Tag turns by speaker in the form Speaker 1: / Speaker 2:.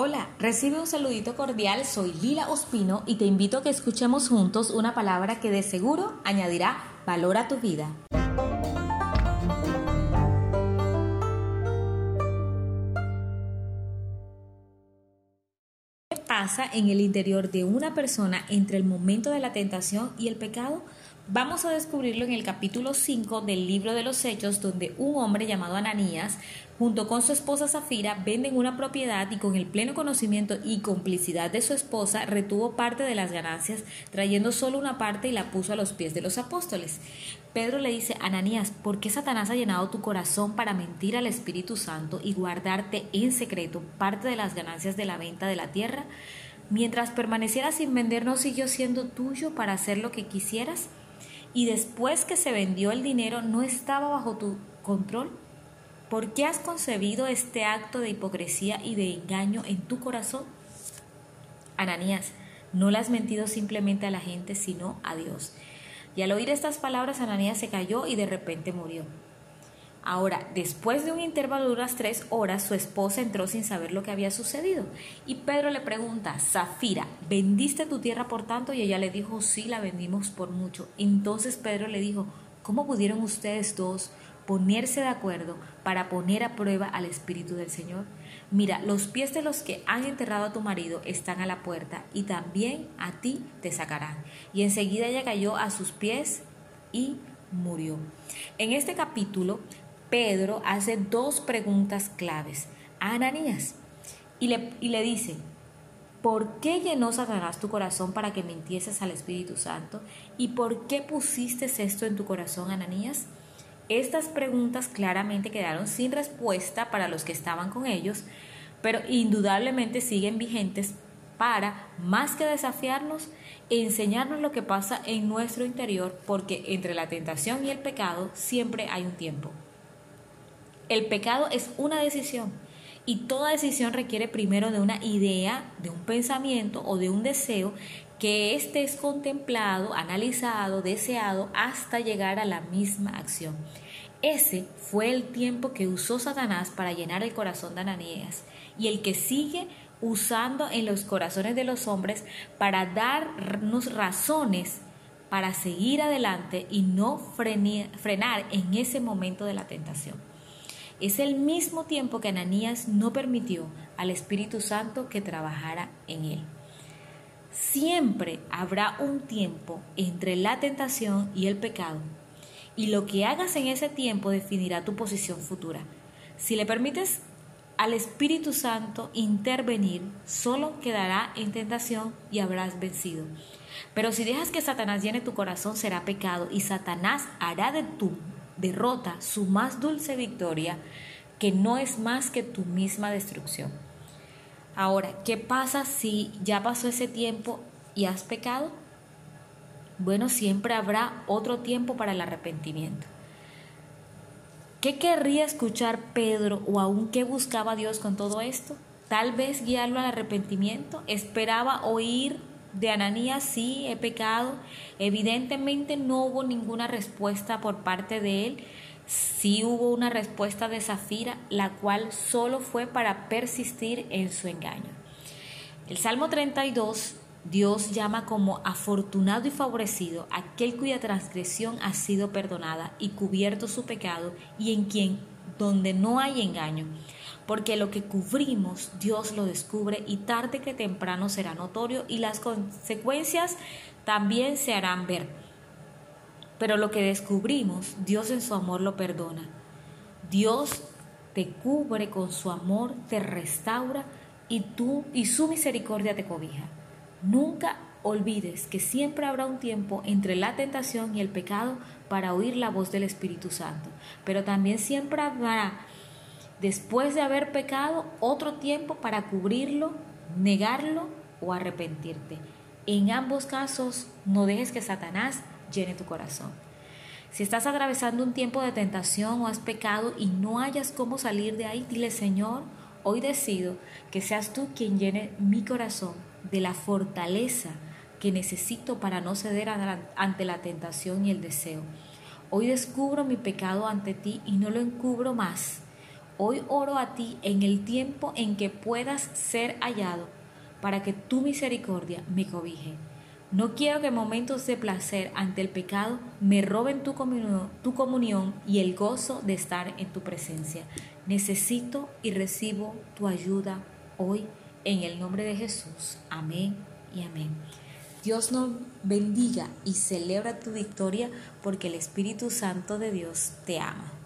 Speaker 1: Hola, recibe un saludito cordial, soy Lila Ospino y te invito a que escuchemos juntos una palabra que de seguro añadirá valor a tu vida. ¿Qué pasa en el interior de una persona entre el momento de la tentación y el pecado? Vamos a descubrirlo en el capítulo 5 del libro de los Hechos, donde un hombre llamado Ananías, junto con su esposa Zafira, venden una propiedad y con el pleno conocimiento y complicidad de su esposa, retuvo parte de las ganancias, trayendo solo una parte y la puso a los pies de los apóstoles. Pedro le dice, Ananías, ¿por qué Satanás ha llenado tu corazón para mentir al Espíritu Santo y guardarte en secreto parte de las ganancias de la venta de la tierra? Mientras permaneciera sin vender, ¿no siguió siendo tuyo para hacer lo que quisieras? Y después que se vendió el dinero no estaba bajo tu control? ¿Por qué has concebido este acto de hipocresía y de engaño en tu corazón? Ananías, no le has mentido simplemente a la gente, sino a Dios. Y al oír estas palabras, Ananías se cayó y de repente murió. Ahora, después de un intervalo de unas tres horas, su esposa entró sin saber lo que había sucedido. Y Pedro le pregunta, Zafira, ¿vendiste tu tierra por tanto? Y ella le dijo, sí, la vendimos por mucho. Entonces Pedro le dijo, ¿cómo pudieron ustedes dos ponerse de acuerdo para poner a prueba al Espíritu del Señor? Mira, los pies de los que han enterrado a tu marido están a la puerta y también a ti te sacarán. Y enseguida ella cayó a sus pies y murió. En este capítulo Pedro hace dos preguntas claves a Ananías y le, y le dice, ¿por qué llenó Satanás tu corazón para que mintieses al Espíritu Santo? ¿Y por qué pusiste esto en tu corazón, Ananías? Estas preguntas claramente quedaron sin respuesta para los que estaban con ellos, pero indudablemente siguen vigentes para, más que desafiarnos, enseñarnos lo que pasa en nuestro interior, porque entre la tentación y el pecado siempre hay un tiempo. El pecado es una decisión y toda decisión requiere primero de una idea, de un pensamiento o de un deseo que éste es contemplado, analizado, deseado hasta llegar a la misma acción. Ese fue el tiempo que usó Satanás para llenar el corazón de Ananías y el que sigue usando en los corazones de los hombres para darnos razones para seguir adelante y no frenar en ese momento de la tentación. Es el mismo tiempo que Ananías no permitió al Espíritu Santo que trabajara en él. Siempre habrá un tiempo entre la tentación y el pecado, y lo que hagas en ese tiempo definirá tu posición futura. Si le permites al Espíritu Santo intervenir, solo quedará en tentación y habrás vencido. Pero si dejas que Satanás llene tu corazón, será pecado y Satanás hará de tu derrota su más dulce victoria, que no es más que tu misma destrucción. Ahora, ¿qué pasa si ya pasó ese tiempo y has pecado? Bueno, siempre habrá otro tiempo para el arrepentimiento. ¿Qué querría escuchar Pedro o aún qué buscaba Dios con todo esto? Tal vez guiarlo al arrepentimiento. Esperaba oír de Ananías, sí, he pecado. Evidentemente no hubo ninguna respuesta por parte de él. Sí hubo una respuesta de Zafira, la cual solo fue para persistir en su engaño. El Salmo 32, Dios llama como afortunado y favorecido aquel cuya transgresión ha sido perdonada y cubierto su pecado y en quien donde no hay engaño porque lo que cubrimos Dios lo descubre y tarde que temprano será notorio y las consecuencias también se harán ver. Pero lo que descubrimos, Dios en su amor lo perdona. Dios te cubre con su amor, te restaura y tú y su misericordia te cobija. Nunca olvides que siempre habrá un tiempo entre la tentación y el pecado para oír la voz del Espíritu Santo, pero también siempre habrá después de haber pecado, otro tiempo para cubrirlo, negarlo o arrepentirte. En ambos casos, no dejes que Satanás llene tu corazón. Si estás atravesando un tiempo de tentación o has pecado y no hayas cómo salir de ahí, dile Señor, hoy decido que seas tú quien llene mi corazón de la fortaleza que necesito para no ceder ante la tentación y el deseo. Hoy descubro mi pecado ante ti y no lo encubro más Hoy oro a ti en el tiempo en que puedas ser hallado, para que tu misericordia me cobije. No quiero que momentos de placer ante el pecado me roben tu comunión, tu comunión y el gozo de estar en tu presencia. Necesito y recibo tu ayuda hoy en el nombre de Jesús. Amén y amén. Dios nos bendiga y celebra tu victoria porque el Espíritu Santo de Dios te ama.